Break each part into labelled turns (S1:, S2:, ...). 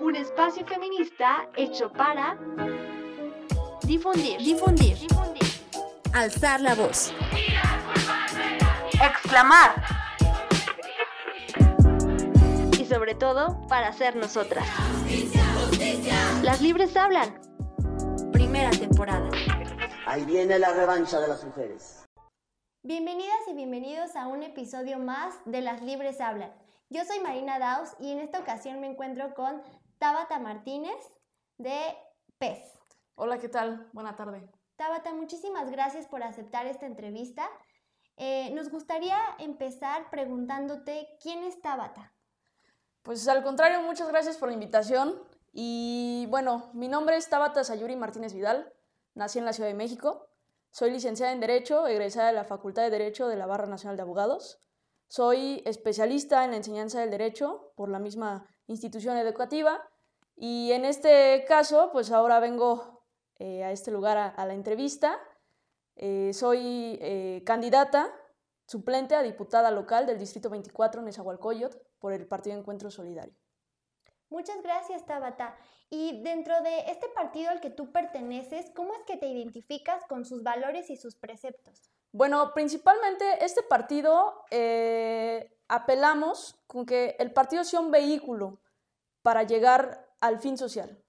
S1: Un espacio feminista hecho para difundir,
S2: Difundir.
S1: difundir,
S2: Alzar la voz.
S1: exclamar y sobre todo para ser nosotras. Las libres hablan.
S2: Primera temporada.
S3: Ahí viene la revancha de las mujeres.
S4: Bienvenidas y bienvenidos a un episodio más de Las Libres Hablan. Yo soy Marina Daus y en esta ocasión me encuentro con Tabata Martínez de PES.
S5: Hola, ¿qué tal? Buena tarde.
S4: Tabata, muchísimas gracias por aceptar esta entrevista. Eh, nos gustaría empezar preguntándote quién es Tabata.
S5: Pues al contrario, muchas gracias por la invitación. Y bueno, mi nombre es Tabata Sayuri Martínez Vidal. Nací en la Ciudad de México. Soy licenciada en Derecho, egresada de la Facultad de Derecho de la Barra Nacional de Abogados. Soy especialista en la enseñanza del derecho por la misma institución educativa. Y en este caso, pues ahora vengo eh, a este lugar a, a la entrevista. Eh, soy eh, candidata suplente a diputada local del Distrito 24 en Nezahualcóyotl por el Partido Encuentro Solidario.
S4: Muchas gracias, Tabata. Y dentro de este partido al que tú perteneces, ¿cómo es que te identificas con sus valores y sus preceptos?
S5: Bueno, principalmente este partido eh, apelamos con que el partido sea un vehículo para llegar al fin social.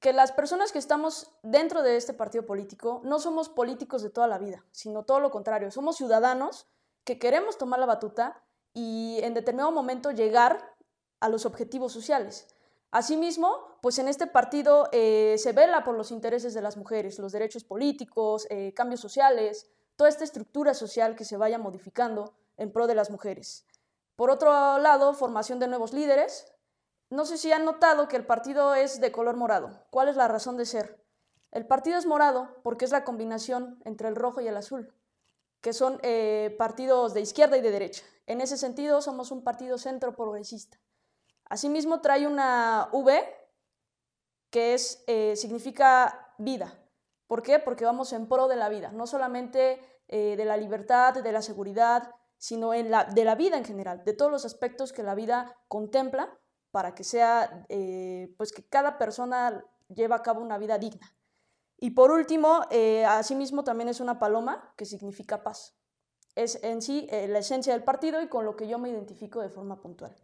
S5: Que las personas que estamos dentro de este partido político no somos políticos de toda la vida, sino todo lo contrario, somos ciudadanos que queremos tomar la batuta y en determinado momento llegar a los objetivos sociales. Asimismo, pues en este partido eh, se vela por los intereses de las mujeres, los derechos políticos, eh, cambios sociales, toda esta estructura social que se vaya modificando en pro de las mujeres. Por otro lado, formación de nuevos líderes. No sé si han notado que el partido es de color morado. ¿Cuál es la razón de ser? El partido es morado porque es la combinación entre el rojo y el azul, que son eh, partidos de izquierda y de derecha. En ese sentido, somos un partido centro progresista. Asimismo, trae una V que es, eh, significa vida. ¿Por qué? Porque vamos en pro de la vida, no solamente eh, de la libertad, de la seguridad, sino de la vida en general, de todos los aspectos que la vida contempla para que sea, eh, pues que cada persona lleve a cabo una vida digna. Y por último, eh, asimismo también es una paloma que significa paz. Es en sí la esencia del partido y con lo que yo me identifico de forma puntual.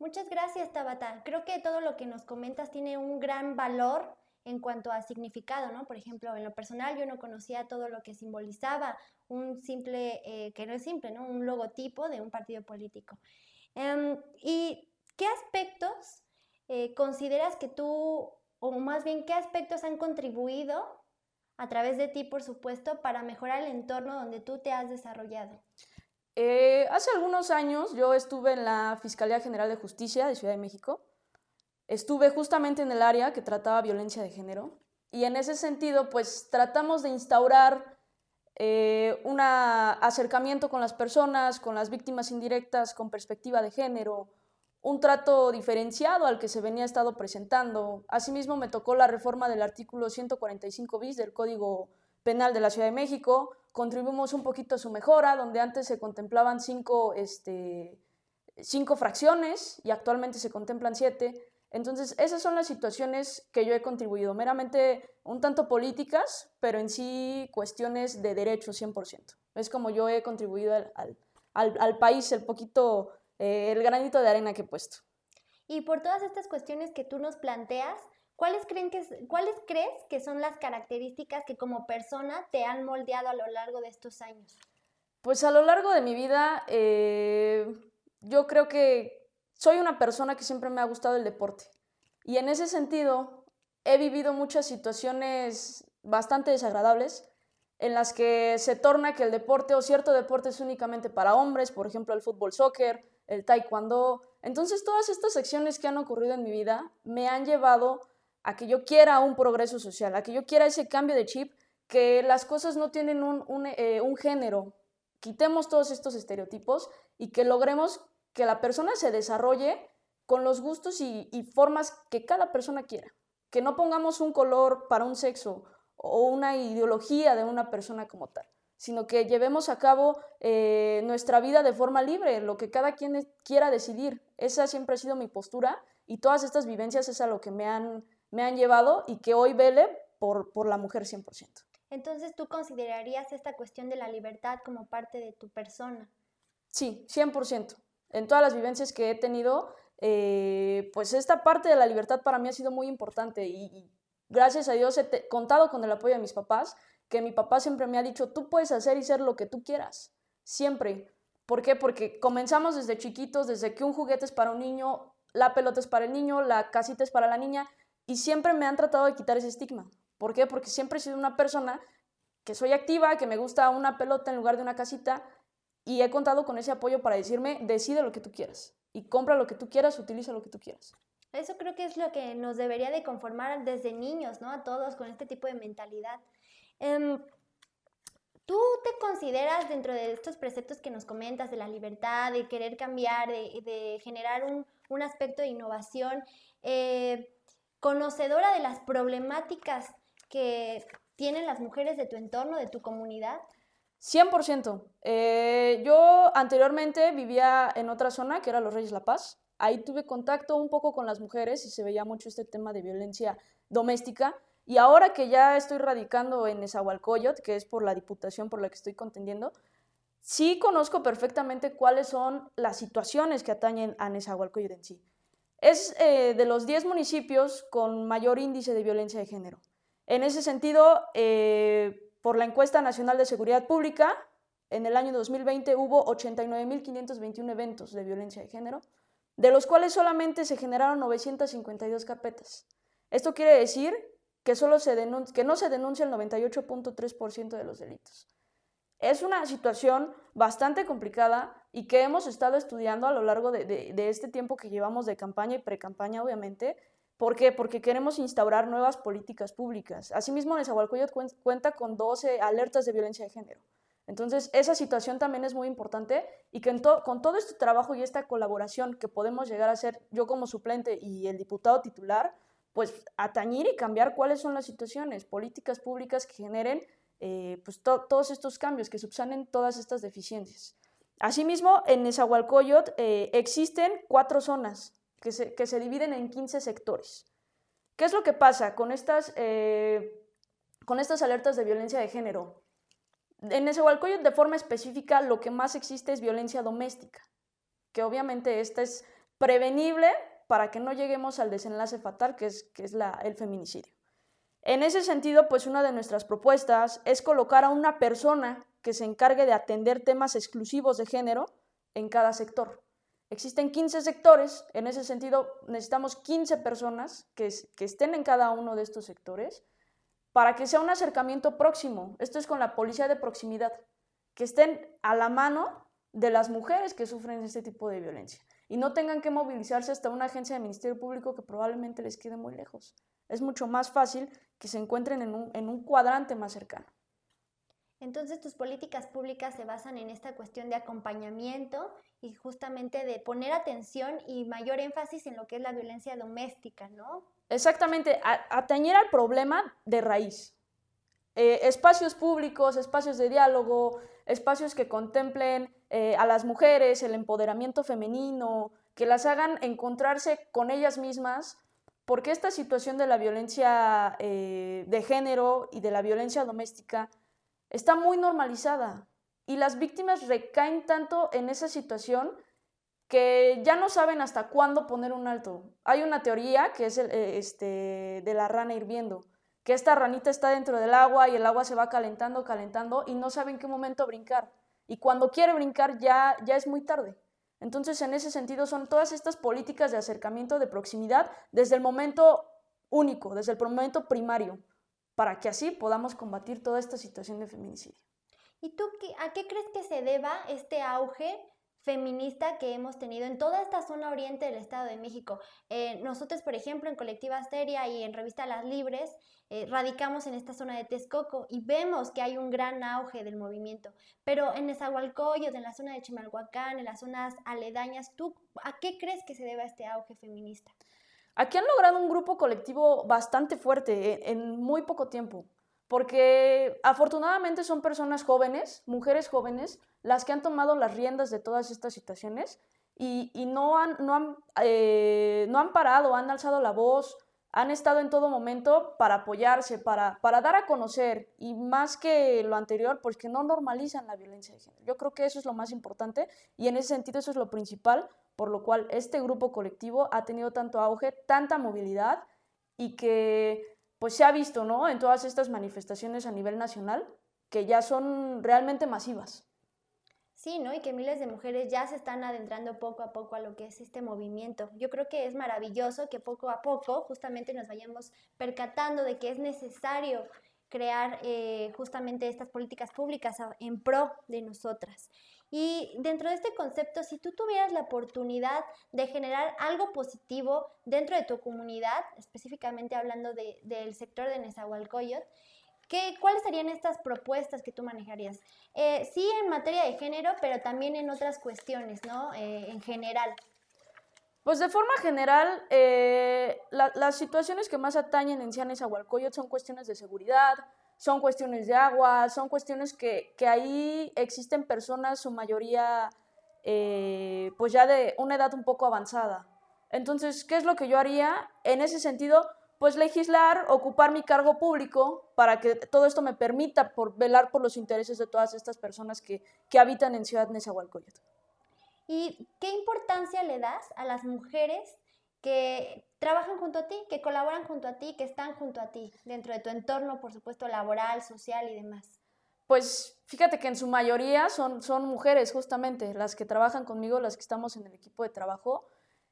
S4: Muchas gracias, Tabata. Creo que todo lo que nos comentas tiene un gran valor en cuanto a significado, ¿no? Por ejemplo, en lo personal yo no conocía todo lo que simbolizaba un simple, eh, que no es simple, ¿no? Un logotipo de un partido político. Em, ¿Y qué aspectos eh, consideras que tú, o más bien qué aspectos han contribuido a través de ti, por supuesto, para mejorar el entorno donde tú te has desarrollado?
S5: Eh, hace algunos años yo estuve en la Fiscalía General de Justicia de Ciudad de México. Estuve justamente en el área que trataba violencia de género y en ese sentido pues tratamos de instaurar eh, un acercamiento con las personas, con las víctimas indirectas, con perspectiva de género, un trato diferenciado al que se venía estado presentando. Asimismo me tocó la reforma del artículo 145 bis del Código Penal de la Ciudad de México, contribuimos un poquito a su mejora, donde antes se contemplaban cinco, este, cinco fracciones y actualmente se contemplan siete. Entonces, esas son las situaciones que yo he contribuido, meramente un tanto políticas, pero en sí cuestiones de derecho 100%. Es como yo he contribuido al, al, al país, el poquito, eh, el granito de arena que he puesto.
S4: Y por todas estas cuestiones que tú nos planteas, ¿cuáles, creen que, ¿cuáles crees que son las características que como persona te han moldeado a lo largo de estos años?
S5: Pues a lo largo de mi vida, eh, yo creo que soy una persona que siempre me ha gustado el deporte. Y en ese sentido, he vivido muchas situaciones bastante desagradables en las que se torna que el deporte o cierto deporte es únicamente para hombres, por ejemplo el fútbol soccer, el taekwondo. Entonces todas estas acciones que han ocurrido en mi vida me han llevado a que yo quiera un progreso social, a que yo quiera ese cambio de chip, que las cosas no tienen un, un, eh, un género. Quitemos todos estos estereotipos y que logremos que la persona se desarrolle con los gustos y, y, formas que cada persona quiera. Que no pongamos un color para un sexo o una ideología de una persona como tal, sino que llevemos a cabo eh, nuestra vida de forma libre, lo que cada quien quiera decidir. Esa siempre ha sido mi postura y todas estas vivencias es a lo que me han, me han llevado y que hoy vele por, por la mujer 100%.
S4: Entonces, ¿tú considerarías esta cuestión de la libertad como parte de tu persona?
S5: Sí, 100%. En todas las vivencias que he tenido, eh, pues esta parte de la libertad para mí ha sido muy importante y, gracias a Dios he contado con el apoyo de mis papás, que mi papá siempre me ha dicho, tú puedes hacer y ser lo que tú quieras, siempre. ¿Por qué? Porque comenzamos desde chiquitos, desde que un juguete es para un niño, la pelota es para el niño, la casita es para la niña, y siempre me han tratado de quitar ese estigma. ¿Por qué? Porque siempre he sido una persona que soy activa, que me gusta una pelota en lugar de una casita, y he contado con ese apoyo para decirme, decide lo que tú quieras, y compra lo que tú quieras, utiliza lo que tú quieras.
S4: Eso creo que es lo que nos debería de conformar desde niños, ¿no? A todos con este tipo de mentalidad. Em, ¿Tú te consideras dentro de estos preceptos que nos comentas de la libertad, de querer cambiar, de, generar un, aspecto de innovación, eh, conocedora de las problemáticas que tienen las mujeres de tu entorno, de tu comunidad?
S5: 100%. Eh, yo anteriormente vivía en otra zona, que era Los Reyes La Paz. Ahí tuve contacto un poco con las mujeres y se veía mucho este tema de violencia doméstica. Y ahora que ya estoy radicando en Nezahualcóyotl, que es por la diputación por la que estoy contendiendo, sí conozco perfectamente cuáles son las situaciones que atañen a Nezahualcóyotl en sí. Es eh, de los 10 municipios con mayor índice de violencia de género. En ese sentido, eh, por la encuesta nacional de seguridad pública, en el año 2020 hubo 89.521 eventos de violencia de género, de los cuales solamente se generaron 952 carpetas. Esto quiere decir que, solo se que no se denuncia el 98.3% de los delitos. Es una situación bastante complicada y que hemos estado estudiando a lo largo de, este tiempo que llevamos de campaña y pre-campaña, obviamente. ¿Por qué? Porque queremos instaurar nuevas políticas públicas. Asimismo, Nezahualcóyotl cuenta con 12 alertas de violencia de género. Entonces, esa situación también es muy importante y que con todo este trabajo y esta colaboración que podemos llegar a hacer yo como suplente y el diputado titular, pues atañir y cambiar cuáles son las situaciones, políticas públicas que generen eh, pues todos estos cambios, que subsanen todas estas deficiencias. Asimismo, en Nezahualcóyotl eh, existen cuatro zonas que se, que se, dividen en 15 sectores. ¿Qué es lo que pasa con estas, eh, con estas alertas de violencia de género? En Nezahualcóyotl, de forma específica, lo que más existe es violencia doméstica, que obviamente esta es prevenible para que no lleguemos al desenlace fatal que es, que es la, el feminicidio. En ese sentido, pues una de nuestras propuestas es colocar a una persona que se encargue de atender temas exclusivos de género en cada sector. Existen 15 sectores, en ese sentido necesitamos 15 personas que, estén en cada uno de estos sectores para que sea un acercamiento próximo. Esto es con la policía de proximidad, que estén a la mano de las mujeres que sufren este tipo de violencia y no tengan que movilizarse hasta una agencia de Ministerio Público que probablemente les quede muy lejos. Es mucho más fácil que se encuentren en un cuadrante más cercano.
S4: Entonces tus políticas públicas se basan en esta cuestión de acompañamiento y justamente de poner atención y mayor énfasis en lo que es la violencia doméstica, ¿no?
S5: Exactamente, atañer al problema de raíz. Eh, espacios públicos, espacios de diálogo, espacios que contemplen eh, a las mujeres, el empoderamiento femenino, que las hagan encontrarse con ellas mismas, porque esta situación de la violencia eh, de género y de la violencia doméstica está muy normalizada y las víctimas recaen tanto en esa situación que ya no saben hasta cuándo poner un alto. Hay una teoría que es este, de la rana hirviendo que esta ranita está dentro del agua y el agua se va calentando, calentando y no sabe en qué momento brincar. Y cuando quiere brincar ya, ya es muy tarde. Entonces, en ese sentido, son todas estas políticas de acercamiento, de proximidad, desde el momento único, desde el momento primario, para que así podamos combatir toda esta situación de feminicidio.
S4: ¿Y tú a qué crees que se deba este auge feminista que hemos tenido en toda esta zona oriente del Estado de México. Eh, nosotros, por ejemplo, en Colectiva Asteria y en Revista Las Libres, eh, radicamos en esta zona de Texcoco y vemos que hay un gran auge del movimiento. Pero en Nezahualcóyotl, en la zona de Chimalhuacán, en las zonas aledañas, ¿tú a qué crees que se deba este auge feminista?
S5: Aquí han logrado un grupo colectivo bastante fuerte eh, en muy poco tiempo porque afortunadamente son personas jóvenes, mujeres jóvenes, las que han tomado las riendas de todas estas situaciones y, no, han, no, han, eh, no han parado, han alzado la voz, han estado en todo momento para apoyarse, para, para dar a conocer y más que lo anterior, pues que no normalizan la violencia de género. Yo creo que eso es lo más importante y en ese sentido eso es lo principal, por lo cual este grupo colectivo ha tenido tanto auge, tanta movilidad y que pues se ha visto, ¿no? En todas estas manifestaciones a nivel nacional que ya son realmente masivas.
S4: Sí, ¿no? Y que miles de mujeres ya se están adentrando poco a poco a lo que es este movimiento. Yo creo que es maravilloso que poco a poco justamente nos vayamos percatando de que es necesario crear eh, justamente estas políticas públicas en pro de nosotras. Y dentro de este concepto, si tú tuvieras la oportunidad de generar algo positivo dentro de tu comunidad, específicamente hablando del sector de Nezahualcóyotl, ¿Qué, ¿Cuáles serían estas propuestas que tú manejarías? Eh, sí en materia de género, pero también en otras cuestiones, ¿no? Eh, en general.
S5: Pues de forma general, eh, las situaciones que más atañen en Cianes Agualcoyot son cuestiones de seguridad, son cuestiones de agua, son cuestiones que, que ahí existen personas, su mayoría, pues ya de una edad un poco avanzada. Entonces, ¿qué es lo que yo haría? En ese sentido, pues legislar, ocupar mi cargo público para que todo esto me permita por velar por los intereses de todas estas personas que, habitan en Ciudad Nezahualcóyotl.
S4: ¿Y qué importancia le das a las mujeres que trabajan junto a ti, que colaboran junto a ti, que están junto a ti, dentro de tu entorno, por supuesto, laboral, social y demás?
S5: Pues fíjate que en su mayoría son, son mujeres, justamente, las que trabajan conmigo, las que estamos en el equipo de trabajo.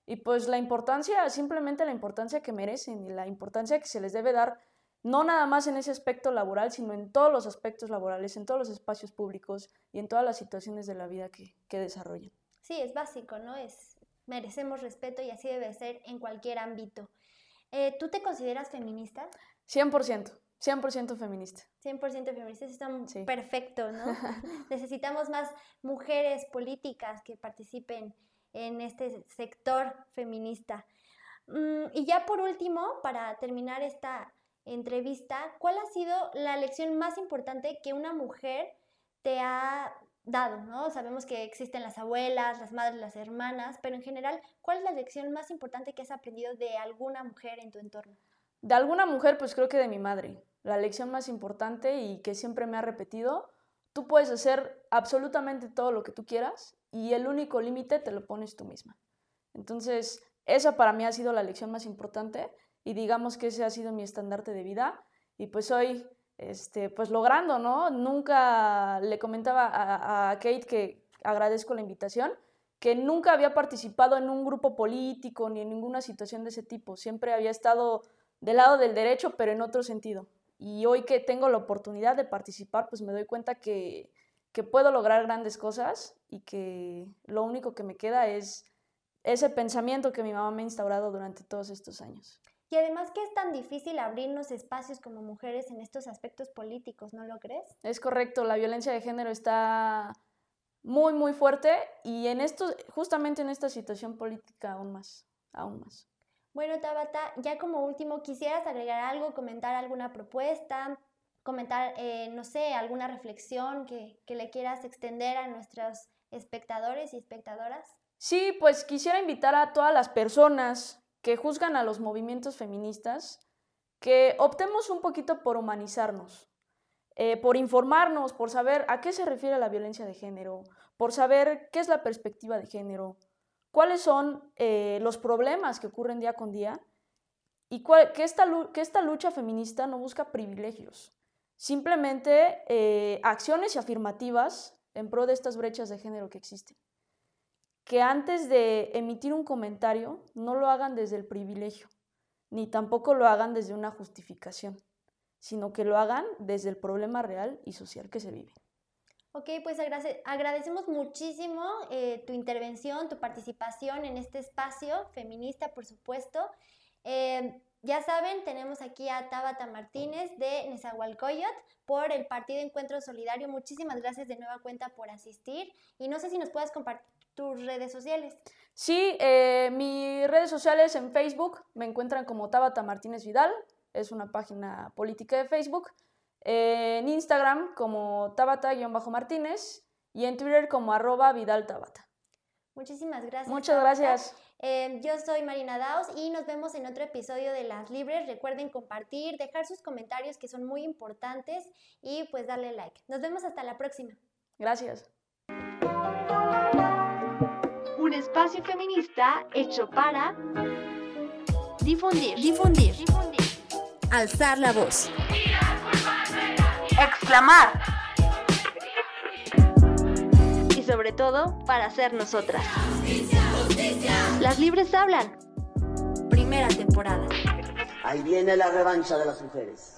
S5: Y pues la importancia, simplemente la importancia que merecen y la importancia que se les debe dar, no nada más en ese aspecto laboral, sino en todos los aspectos laborales, en todos los espacios públicos y en todas las situaciones de la vida que, que desarrollan.
S4: Sí, es básico, ¿no? Es, merecemos respeto y así debe ser en cualquier ámbito. Eh, ¿Tú te consideras feminista?
S5: 100%. 100% feminista.
S4: 100% feminista, eso está perfecto, ¿no? Necesitamos más mujeres políticas que participen en este sector feminista. Mm, y ya por último, para terminar esta entrevista, ¿cuál ha sido la lección más importante que una mujer te ha dado? ¿no? Sabemos que existen las abuelas, las madres, las hermanas, pero en general, ¿cuál es la lección más importante que has aprendido de alguna mujer en tu entorno?
S5: De alguna mujer, pues creo que de mi madre. La lección más importante y que siempre me ha repetido, tú puedes hacer absolutamente todo lo que tú quieras y el único límite te lo pones tú misma. Entonces, esa para mí ha sido la lección más importante y digamos que ese ha sido mi estandarte de vida y pues hoy, este, pues logrando, ¿no? Nunca le comentaba a, a Kate que agradezco la invitación, que nunca había participado en un grupo político ni en ninguna situación de ese tipo, siempre había estado del lado del derecho, pero en otro sentido. Y hoy que tengo la oportunidad de participar, pues me doy cuenta que, que puedo lograr grandes cosas y que lo único que me queda es ese pensamiento que mi mamá me ha instaurado durante todos estos años.
S4: Y además que es tan difícil abrirnos espacios como mujeres en estos aspectos políticos, ¿no lo crees?
S5: Es correcto, la violencia de género está muy, muy fuerte y en esto, justamente en esta situación política aún más, aún más.
S4: Bueno, Tabata, ya como último, ¿quisieras agregar algo, comentar alguna propuesta, comentar, eh, no sé, alguna reflexión que, que le quieras extender a nuestros espectadores y espectadoras?
S5: Sí, pues quisiera invitar a todas las personas que juzgan a los movimientos feministas que optemos un poquito por humanizarnos, eh, por informarnos, por saber a qué se refiere la violencia de género, por saber qué es la perspectiva de género, cuáles son eh, los problemas que ocurren día con día y que, esta, que esta lucha feminista no busca privilegios, Simplemente eh, acciones afirmativas en pro de estas brechas de género que existen. Que antes de emitir un comentario no lo hagan desde el privilegio, ni tampoco lo hagan desde una justificación, sino que lo hagan desde el problema real y social que se vive.
S4: Ok, pues agradecemos muchísimo eh, tu intervención, tu participación en este espacio feminista, por supuesto. Eh, ya saben, tenemos aquí a Tabata Martínez de Nezahualcóyotl por el Partido Encuentro Solidario. Muchísimas gracias de nueva cuenta por asistir y no sé si nos puedes compartir tus redes sociales.
S5: Sí, eh, mis redes sociales en Facebook me encuentran como Tabata Martínez Vidal, es una página política de Facebook. en Instagram como Tabata-Martínez y en Twitter como arroba Vidal Tabata.
S4: Muchísimas gracias.
S5: Muchas
S4: Tabata.
S5: gracias.
S4: Eh, yo soy Marina Daos y nos vemos en otro episodio de Las Libres. Recuerden compartir, dejar sus comentarios que son muy importantes y pues darle like. Nos vemos hasta la próxima.
S5: Gracias.
S1: Un espacio feminista hecho para difundir,
S2: Difundir.
S1: difundir,
S2: Alzar la voz.
S1: exclamar y sobre todo para ser nosotras. Las libres hablan.
S2: Primera temporada.
S3: Ahí viene la revancha de las mujeres.